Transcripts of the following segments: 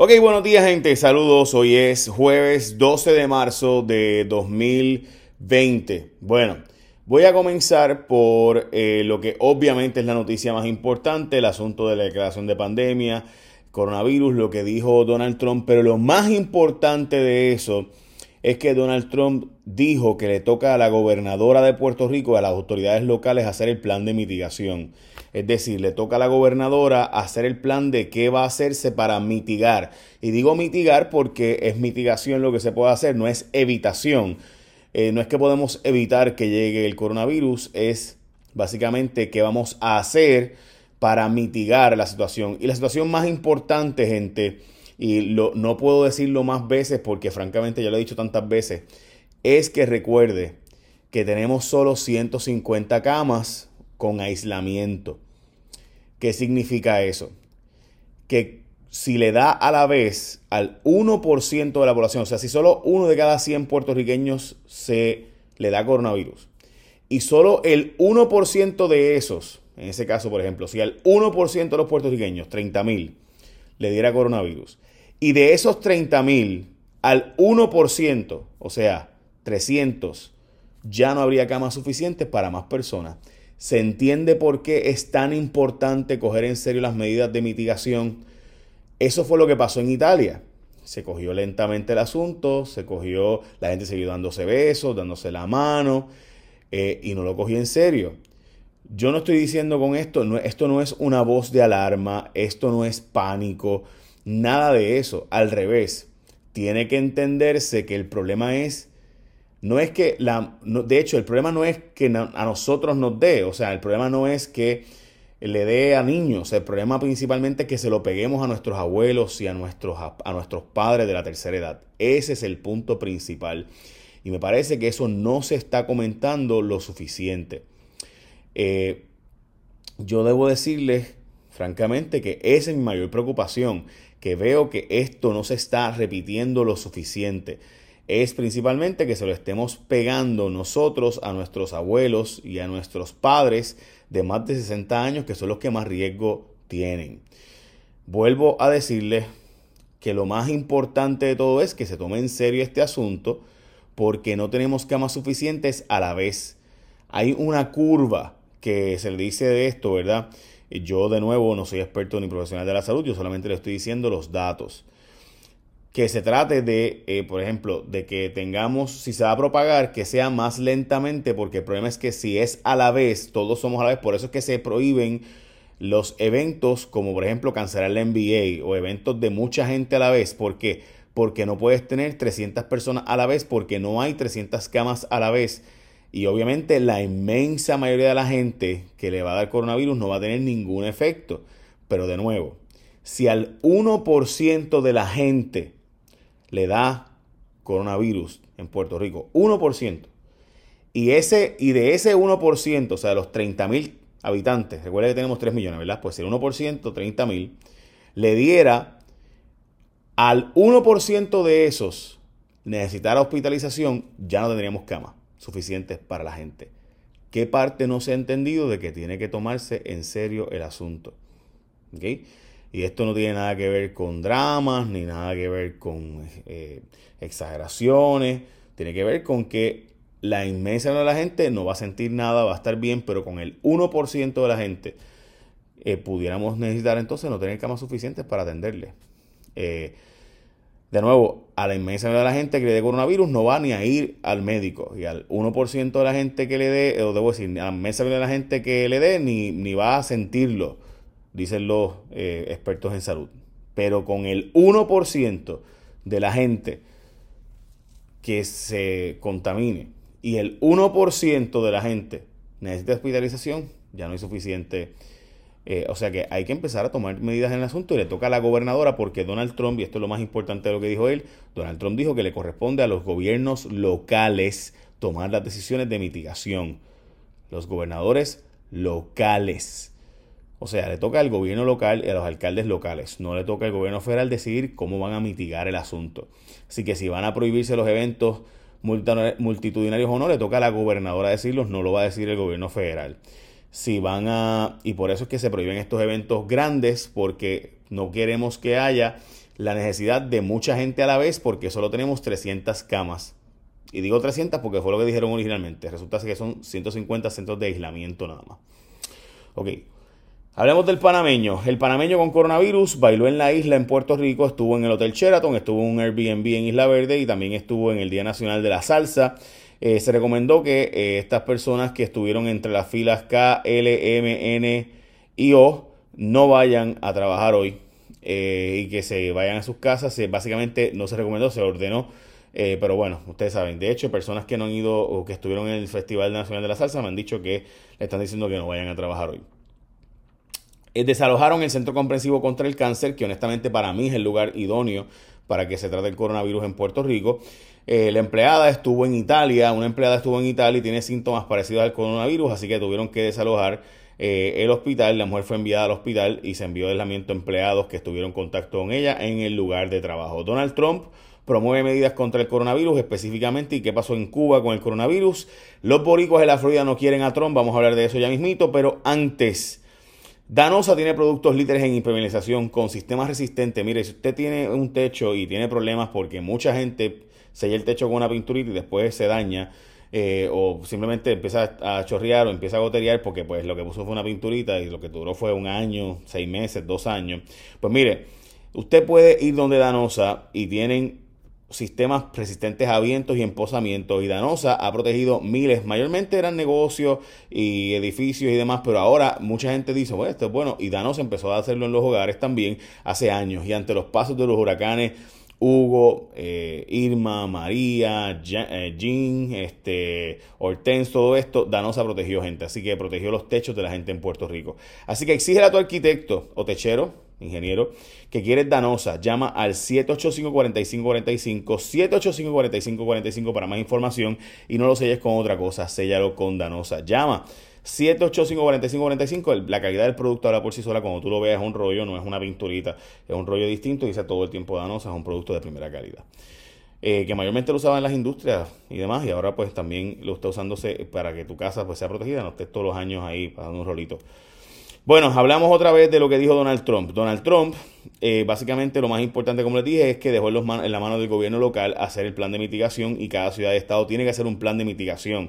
Ok, buenos días gente, saludos. Hoy es jueves 12 de marzo de 2020. Bueno, voy a comenzar por eh, lo que obviamente es la noticia más importante, el asunto de la declaración de pandemia, coronavirus, lo que dijo Donald Trump, pero lo más importante de eso es que Donald Trump dijo que le toca a la gobernadora de Puerto Rico y a las autoridades locales hacer el plan de mitigación. Es decir, le toca a la gobernadora hacer el plan de qué va a hacerse para mitigar. Y digo mitigar porque es mitigación lo que se puede hacer, no es evitación. Eh, no es que podemos evitar que llegue el coronavirus, es básicamente qué vamos a hacer para mitigar la situación. Y la situación más importante, gente, y lo, no puedo decirlo más veces porque francamente ya lo he dicho tantas veces, es que recuerde que tenemos solo 150 camas con aislamiento. ¿Qué significa eso? Que si le da a la vez al 1% de la población, o sea, si solo uno de cada 100 puertorriqueños se le da coronavirus, y solo el 1% de esos, en ese caso, por ejemplo, si al 1% de los puertorriqueños, 30 mil, le diera coronavirus, y de esos 30 mil al 1%, o sea, 300, ya no habría camas suficientes para más personas se entiende por qué es tan importante coger en serio las medidas de mitigación. Eso fue lo que pasó en Italia. Se cogió lentamente el asunto, se cogió, la gente siguió dándose besos, dándose la mano, eh, y no lo cogió en serio. Yo no estoy diciendo con esto, esto no es una voz de alarma, esto no es pánico, nada de eso. Al revés, tiene que entenderse que el problema es no es que la, de hecho, el problema no es que a nosotros nos dé, o sea, el problema no es que le dé a niños, el problema principalmente es que se lo peguemos a nuestros abuelos y a nuestros, a nuestros padres de la tercera edad. Ese es el punto principal. Y me parece que eso no se está comentando lo suficiente. Eh, yo debo decirles, francamente, que esa es mi mayor preocupación, que veo que esto no se está repitiendo lo suficiente es principalmente que se lo estemos pegando nosotros a nuestros abuelos y a nuestros padres de más de 60 años, que son los que más riesgo tienen. Vuelvo a decirles que lo más importante de todo es que se tome en serio este asunto porque no tenemos camas suficientes a la vez. Hay una curva que se le dice de esto, ¿verdad? Yo de nuevo no soy experto ni profesional de la salud, yo solamente le estoy diciendo los datos que se trate de, eh, por ejemplo, de que tengamos, si se va a propagar, que sea más lentamente, porque el problema es que si es a la vez, todos somos a la vez, por eso es que se prohíben los eventos como por ejemplo cancelar la NBA o eventos de mucha gente a la vez. ¿Por qué? Porque no puedes tener 300 personas a la vez porque no hay 300 camas a la vez. Y obviamente la inmensa mayoría de la gente que le va a dar coronavirus no va a tener ningún efecto. Pero de nuevo, si al 1% de la gente le da coronavirus en Puerto Rico. 1%. Y, ese, y de ese 1%, o sea, de los 30 mil habitantes, recuerda que tenemos 3 millones, ¿verdad? Pues el 1%, 30 mil, le diera al 1% de esos necesitar hospitalización, ya no tendríamos camas suficientes para la gente. ¿Qué parte no se ha entendido de que tiene que tomarse en serio el asunto? ¿Okay? Y esto no tiene nada que ver con dramas, ni nada que ver con eh, exageraciones. Tiene que ver con que la inmensa de la gente no va a sentir nada, va a estar bien, pero con el 1% de la gente eh, pudiéramos necesitar entonces no tener camas suficientes para atenderle. Eh, de nuevo, a la inmensa de la gente que le dé coronavirus no va ni a ir al médico. Y al 1% de la gente que le dé, o debo decir, a la inmensa de la gente que le dé, ni, ni va a sentirlo dicen los eh, expertos en salud. Pero con el 1% de la gente que se contamine y el 1% de la gente necesita hospitalización, ya no hay suficiente. Eh, o sea que hay que empezar a tomar medidas en el asunto y le toca a la gobernadora porque Donald Trump, y esto es lo más importante de lo que dijo él, Donald Trump dijo que le corresponde a los gobiernos locales tomar las decisiones de mitigación. Los gobernadores locales. O sea, le toca al gobierno local y a los alcaldes locales. No le toca al gobierno federal decidir cómo van a mitigar el asunto. Así que si van a prohibirse los eventos multitudinarios o no, le toca a la gobernadora decirlos, no lo va a decir el gobierno federal. Si van a... Y por eso es que se prohíben estos eventos grandes, porque no queremos que haya la necesidad de mucha gente a la vez porque solo tenemos 300 camas. Y digo 300 porque fue lo que dijeron originalmente. Resulta que son 150 centros de aislamiento nada más. Ok. Hablemos del panameño. El panameño con coronavirus bailó en la isla en Puerto Rico, estuvo en el Hotel Sheraton, estuvo en un Airbnb en Isla Verde y también estuvo en el Día Nacional de la Salsa. Eh, se recomendó que eh, estas personas que estuvieron entre las filas K, L, M, N y O no vayan a trabajar hoy eh, y que se vayan a sus casas. básicamente no se recomendó, se ordenó. pero bueno, ustedes saben, de hecho, personas que no han ido o que estuvieron en el Festival Nacional de la Salsa me han dicho que le están diciendo que no vayan a trabajar hoy. Desalojaron el Centro Comprensivo contra el Cáncer, que honestamente para mí es el lugar idóneo para que se trate el coronavirus en Puerto Rico. Eh, la empleada estuvo en Italia, una empleada estuvo en Italia y tiene síntomas parecidos al coronavirus, así que tuvieron que desalojar eh, el hospital. La mujer fue enviada al hospital y se envió de aislamiento a empleados que estuvieron en contacto con ella en el lugar de trabajo. Donald Trump promueve medidas contra el coronavirus específicamente y qué pasó en Cuba con el coronavirus. Los boricuas de la Florida no quieren a Trump, vamos a hablar de eso ya mismito, pero antes... Danosa tiene productos líderes en impermeabilización con sistemas resistentes. Mire, si usted tiene un techo y tiene problemas porque mucha gente sella el techo con una pinturita y después se daña, eh, o simplemente empieza a chorrear o empieza a goterear porque pues lo que puso fue una pinturita y lo que duró fue un año, seis meses, dos años. Pues mire, usted puede ir donde Danosa y tienen sistemas resistentes a vientos y emposamientos y Danosa ha protegido miles, mayormente eran negocios y edificios y demás, pero ahora mucha gente dice, bueno, esto es bueno y Danosa empezó a hacerlo en los hogares también hace años. Y ante los pasos de los huracanes Hugo, eh, Irma, María, eh, Jean, este, Hortense, todo esto, Danosa protegió gente, así que protegió los techos de la gente en Puerto Rico. Así que exige a tu arquitecto o techero, ingeniero, que quieres Danosa, llama al 785-4545, 785-4545 para más información y no lo selles con otra cosa, séllalo con Danosa. Llama 785-4545, la calidad del producto habla por sí sola. Cuando tú lo veas, es un rollo, no es una pinturita, es un rollo distinto. Dice todo el tiempo Danosa, es un producto de primera calidad. Eh, que mayormente lo usaban en las industrias y demás, y ahora pues también lo está usándose para que tu casa pues sea protegida, no estés todos los años ahí pasando un rolito. Bueno, hablamos otra vez de lo que dijo Donald Trump. Donald Trump, eh, básicamente lo más importante, como les dije, es que dejó en, la mano del gobierno local hacer el plan de mitigación y cada ciudad de estado tiene que hacer un plan de mitigación.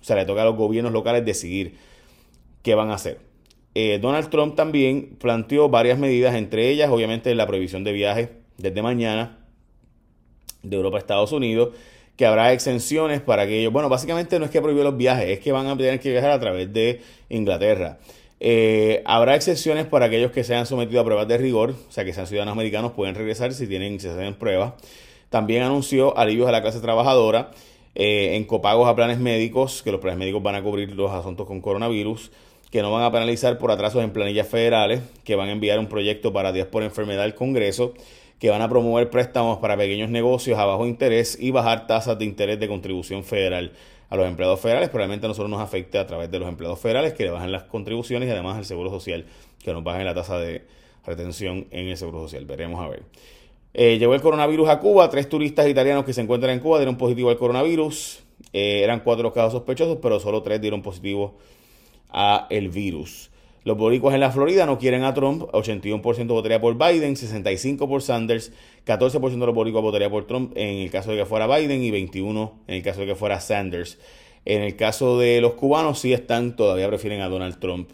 O sea, le toca a los gobiernos locales decidir qué van a hacer. Eh, Donald Trump también planteó varias medidas, entre ellas, obviamente, la prohibición de viajes desde mañana de Europa a Estados Unidos, que habrá exenciones para aquellos. Bueno, básicamente no es que prohíbe los viajes, es que van a tener que viajar a través de Inglaterra. Eh, habrá excepciones para aquellos que se han sometido a pruebas de rigor, o sea que sean ciudadanos americanos, pueden regresar si tienen, si hacen pruebas. También anunció alivios a la clase trabajadora eh, en copagos a planes médicos, que los planes médicos van a cubrir los asuntos con coronavirus, que no van a penalizar por atrasos en planillas federales, que van a enviar un proyecto para días por enfermedad al Congreso, que van a promover préstamos para pequeños negocios a bajo interés y bajar tasas de interés de contribución federal a los empleados federales. Probablemente a nosotros nos afecte a través de los empleados federales que le bajen las contribuciones y además el seguro social, que nos bajen la tasa de retención en el seguro social. Veremos a ver. Eh, llegó el coronavirus a Cuba. Tres turistas italianos que se encuentran en Cuba dieron positivo al coronavirus. Eh, eran cuatro casos sospechosos, pero solo tres dieron positivo a el virus. Los boricuas en la Florida no quieren a Trump, 81% votaría por Biden, 65% por Sanders, 14% de los boricuas votaría por Trump en el caso de que fuera Biden y 21% en el caso de que fuera Sanders. En el caso de los cubanos sí están, todavía prefieren a Donald Trump,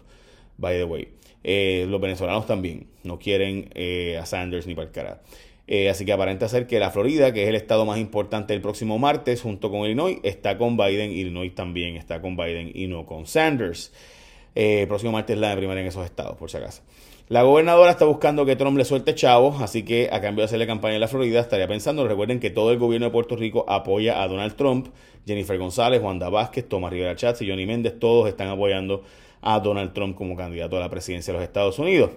by the way. Eh, los venezolanos también no quieren a Sanders ni para el carajo. Eh, así que aparenta ser que la Florida, que es el estado más importante el próximo martes, junto con Illinois, está con Biden. Illinois también está con Biden y no con Sanders. Eh, el próximo martes la de primaria en esos estados, por si acaso. La gobernadora está buscando que Trump le suelte chavos, así que a cambio de hacerle campaña en la Florida, estaría pensando, recuerden que todo el gobierno de Puerto Rico apoya a Donald Trump, Jennifer González, Wanda Vázquez, Tomás Rivera Chats y Johnny Méndez, todos están apoyando a Donald Trump como candidato a la presidencia de los Estados Unidos.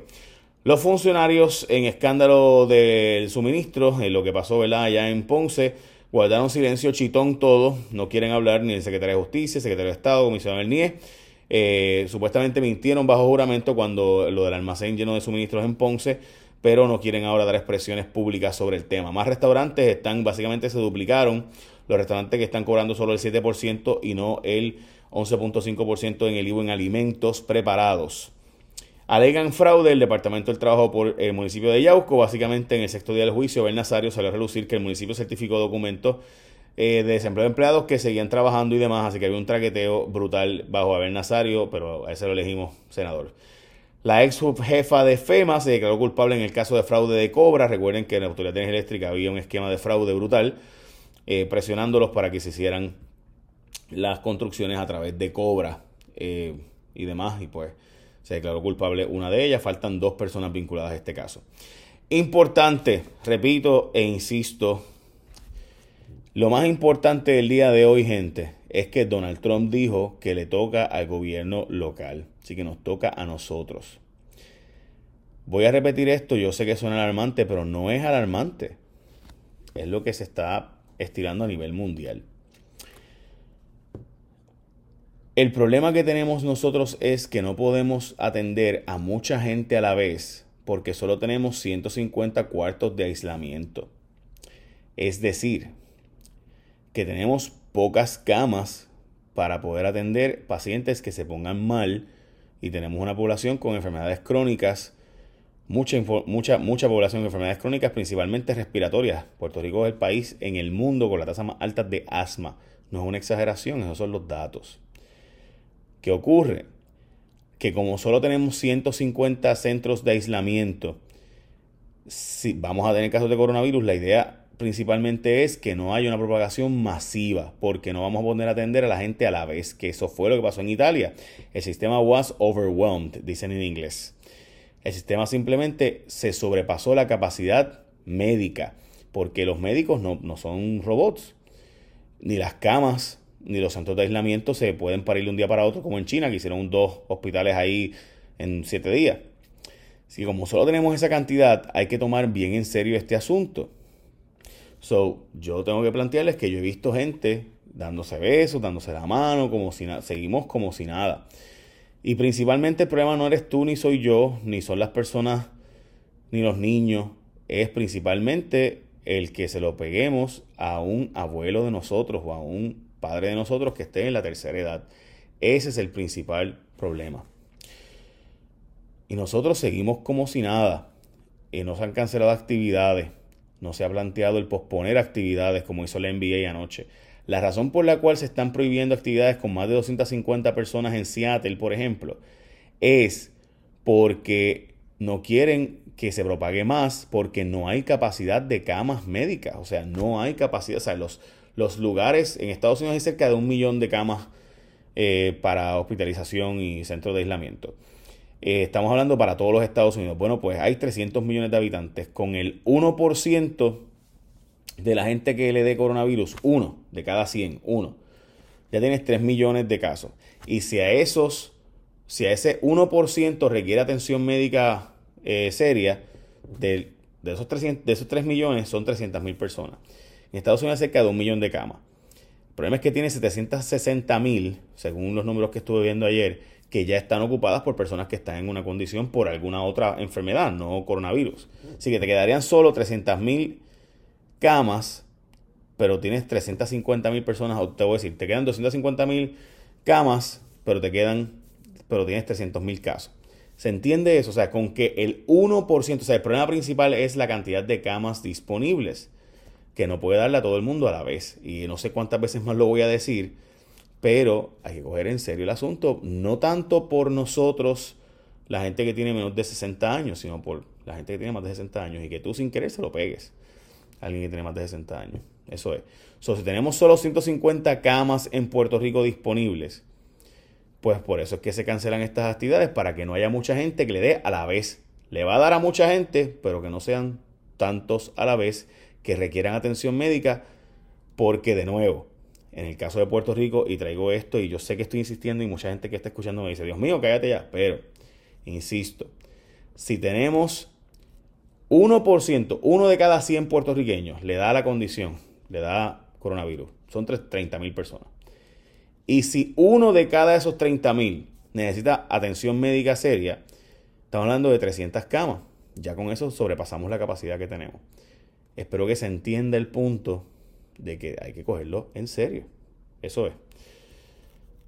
Los funcionarios en escándalo del suministro, en lo que pasó allá en Ponce, guardaron silencio chitón todo, no quieren hablar ni el secretario de Justicia, secretario de Estado, comisionado del. Eh, supuestamente mintieron bajo juramento cuando lo del almacén lleno de suministros en Ponce, pero no quieren ahora dar expresiones públicas sobre el tema. Más restaurantes están, básicamente se duplicaron, los restaurantes que están cobrando solo el 7% y no el 11.5% en el IVA en alimentos preparados. Alegan fraude el Departamento del Trabajo por el municipio de Yauco. Básicamente, en el sexto día del juicio, Ben Nazario salió a relucir que el municipio certificó documentos eh, de desempleo de empleados que seguían trabajando y demás. Así que había un traqueteo brutal bajo Abel Nazario, pero a ese lo elegimos senador. La ex jefa de FEMA se declaró culpable en el caso de fraude de Cobra. Recuerden que en la Autoridad de Energía Eléctrica había un esquema de fraude brutal, eh, presionándolos para que se hicieran las construcciones a través de Cobra eh, y demás. Y pues se declaró culpable una de ellas. Faltan dos personas vinculadas a este caso. Importante, repito e insisto, lo más importante del día de hoy, gente, es que Donald Trump dijo que le toca al gobierno local. Así que nos toca a nosotros. Voy a repetir esto, yo sé que suena alarmante, pero no es alarmante. Es lo que se está estirando a nivel mundial. El problema que tenemos nosotros es que no podemos atender a mucha gente a la vez porque solo tenemos 150 cuartos de aislamiento. Es decir, que tenemos pocas camas para poder atender pacientes que se pongan mal y tenemos una población con enfermedades crónicas, mucha, mucha, mucha población con enfermedades crónicas, principalmente respiratorias. Puerto Rico es el país en el mundo con la tasa más alta de asma. No es una exageración, esos son los datos. ¿Qué ocurre? Que como solo tenemos 150 centros de aislamiento, si vamos a tener casos de coronavirus, la idea principalmente es que no haya una propagación masiva, porque no vamos a poder atender a la gente a la vez, que eso fue lo que pasó en Italia. El sistema was overwhelmed, dicen en inglés. El sistema simplemente se sobrepasó la capacidad médica, porque los médicos no, no son robots, ni las camas ni los centros de aislamiento se pueden parir de un día para otro, como en China, que hicieron dos hospitales ahí en siete días. Si como solo tenemos esa cantidad, hay que tomar bien en serio este asunto. So, yo tengo que plantearles que yo he visto gente dándose besos, dándose la mano, como si seguimos como si nada. Y principalmente el problema no eres tú ni soy yo, ni son las personas, ni los niños. Es principalmente el que se lo peguemos a un abuelo de nosotros o a un padre de nosotros que esté en la tercera edad. Ese es el principal problema. Y nosotros seguimos como si nada. Y no se han cancelado actividades. No se ha planteado el posponer actividades como hizo la NBA anoche. La razón por la cual se están prohibiendo actividades con más de 250 personas en Seattle, por ejemplo, es porque no quieren que se propague más porque no hay capacidad de camas médicas. O sea, no hay capacidad. O sea, los, los lugares, en Estados Unidos hay cerca de un millón de camas eh, para hospitalización y centros de aislamiento. Eh, estamos hablando para todos los Estados Unidos. Bueno, pues hay 300 millones de habitantes. Con el 1% de la gente que le dé coronavirus, uno de cada 100, uno, ya tienes 3 millones de casos. Y si a esos, si a ese 1% requiere atención médica eh, seria, de, esos 300, de esos 3 millones son 300 mil personas. En Estados Unidos hay cerca de un millón de camas. El problema es que tiene 760 mil, según los números que estuve viendo ayer, que ya están ocupadas por personas que están en una condición por alguna otra enfermedad, no coronavirus. Así que te quedarían solo 300 mil camas, pero tienes 350 mil personas, te voy a decir, te quedan 250 mil camas, pero te quedan, pero tienes 300 mil casos. ¿Se entiende eso? O sea, con que el 1%, o sea, el problema principal es la cantidad de camas disponibles que no puede darle a todo el mundo a la vez. Y no sé cuántas veces más lo voy a decir, pero hay que coger en serio el asunto, no tanto por nosotros, la gente que tiene menos de 60 años, sino por la gente que tiene más de 60 años y que tú sin querer se lo pegues a alguien que tiene más de 60 años. Eso es. Si tenemos solo 150 camas en Puerto Rico disponibles, pues por eso es que se cancelan estas actividades, para que no haya mucha gente que le dé a la vez. Le va a dar a mucha gente, pero que no sean tantos a la vez que requieran atención médica, porque de nuevo, en el caso de Puerto Rico, y traigo esto, y yo sé que estoy insistiendo, y mucha gente que está escuchando me dice, Dios mío, cállate ya, pero, insisto, si tenemos 1%, uno de cada 100 puertorriqueños le da la condición, le da coronavirus, son 30 mil personas. Y si uno de cada esos 30 mil necesita atención médica seria, estamos hablando de 300 camas. Ya con eso sobrepasamos la capacidad que tenemos. Espero que se entienda el punto de que hay que cogerlo en serio. Eso es.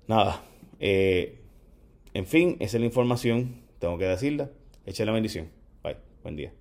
Nada. Eh, en fin, esa es la información tengo que decirla. Eche la bendición. Bye. Buen día.